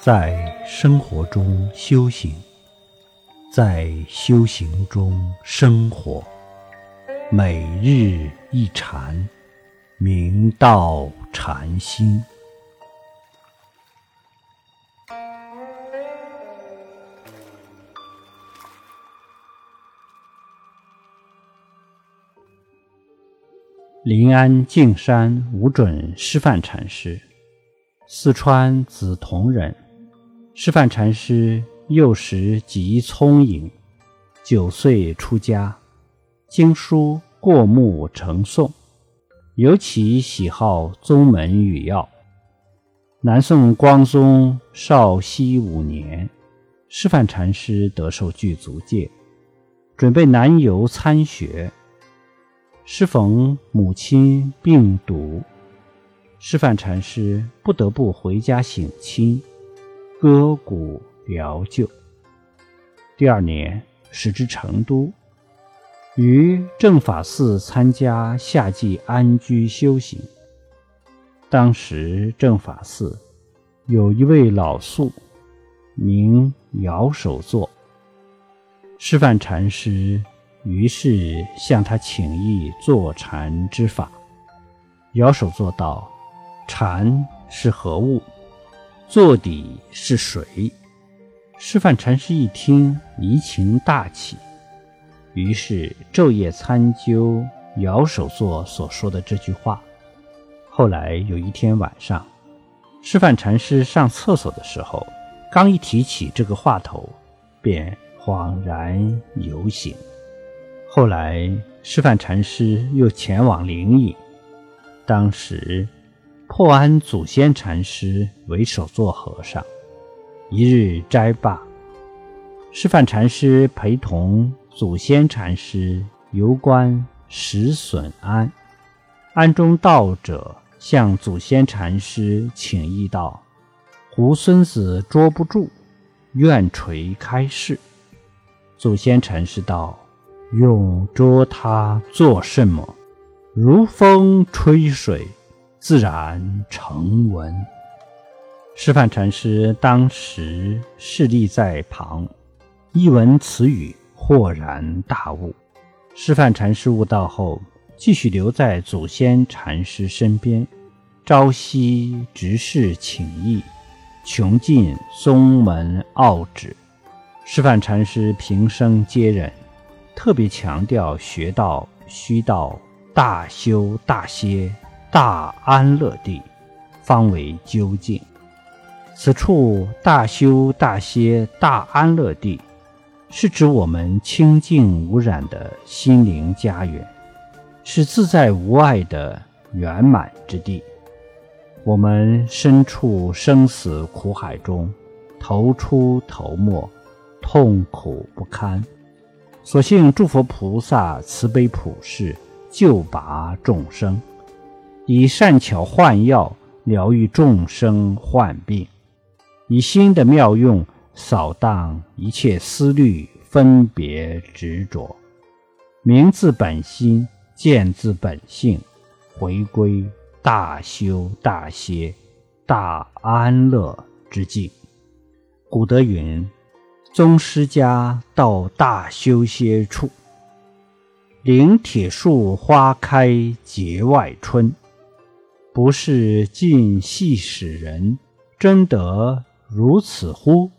在生活中修行，在修行中生活，每日一禅，明道禅心。临安径山无准师范禅师，四川梓潼人。师范禅师幼时极聪颖，九岁出家，经书过目成诵，尤其喜好宗门语要。南宋光宗绍熙五年，师范禅师得受具足戒，准备南游参学。适逢母亲病笃，师范禅师不得不回家省亲。割骨疗救。第二年，驶至成都，于正法寺参加夏季安居修行。当时正法寺有一位老宿，名姚守作。师范禅师于是向他请益坐禅之法。姚守作道：“禅是何物？”坐底是水。师范禅师一听，怡情大起，于是昼夜参究姚守作所说的这句话。后来有一天晚上，师范禅师上厕所的时候，刚一提起这个话头，便恍然有醒。后来师范禅师又前往灵隐，当时。破安祖先禅师为首座和尚，一日斋罢，师范禅师陪同祖先禅师游观石笋庵。庵中道者向祖先禅师请益道：“胡孙子捉不住，愿垂开示。”祖先禅师道：“用捉他做什么？如风吹水。”自然成文。师范禅师当时侍立在旁，一闻此语，豁然大悟。师范禅师悟道后，继续留在祖先禅师身边，朝夕执事请益，穷尽宗门奥旨。师范禅师平生接人，特别强调学道须道大修大歇。大安乐地，方为究竟。此处大修大歇大安乐地，是指我们清净无染的心灵家园，是自在无碍的圆满之地。我们身处生死苦海中，头出头没，痛苦不堪。所幸诸佛菩萨慈悲普世，救拔众生。以善巧换药疗愈众生患病，以心的妙用扫荡一切思虑分别执着，明自本心，见自本性，回归大修大歇大安乐之境。古德云：“宗师家到大修歇处，灵铁树花开节外春。”不是尽戏使人，真得如此乎？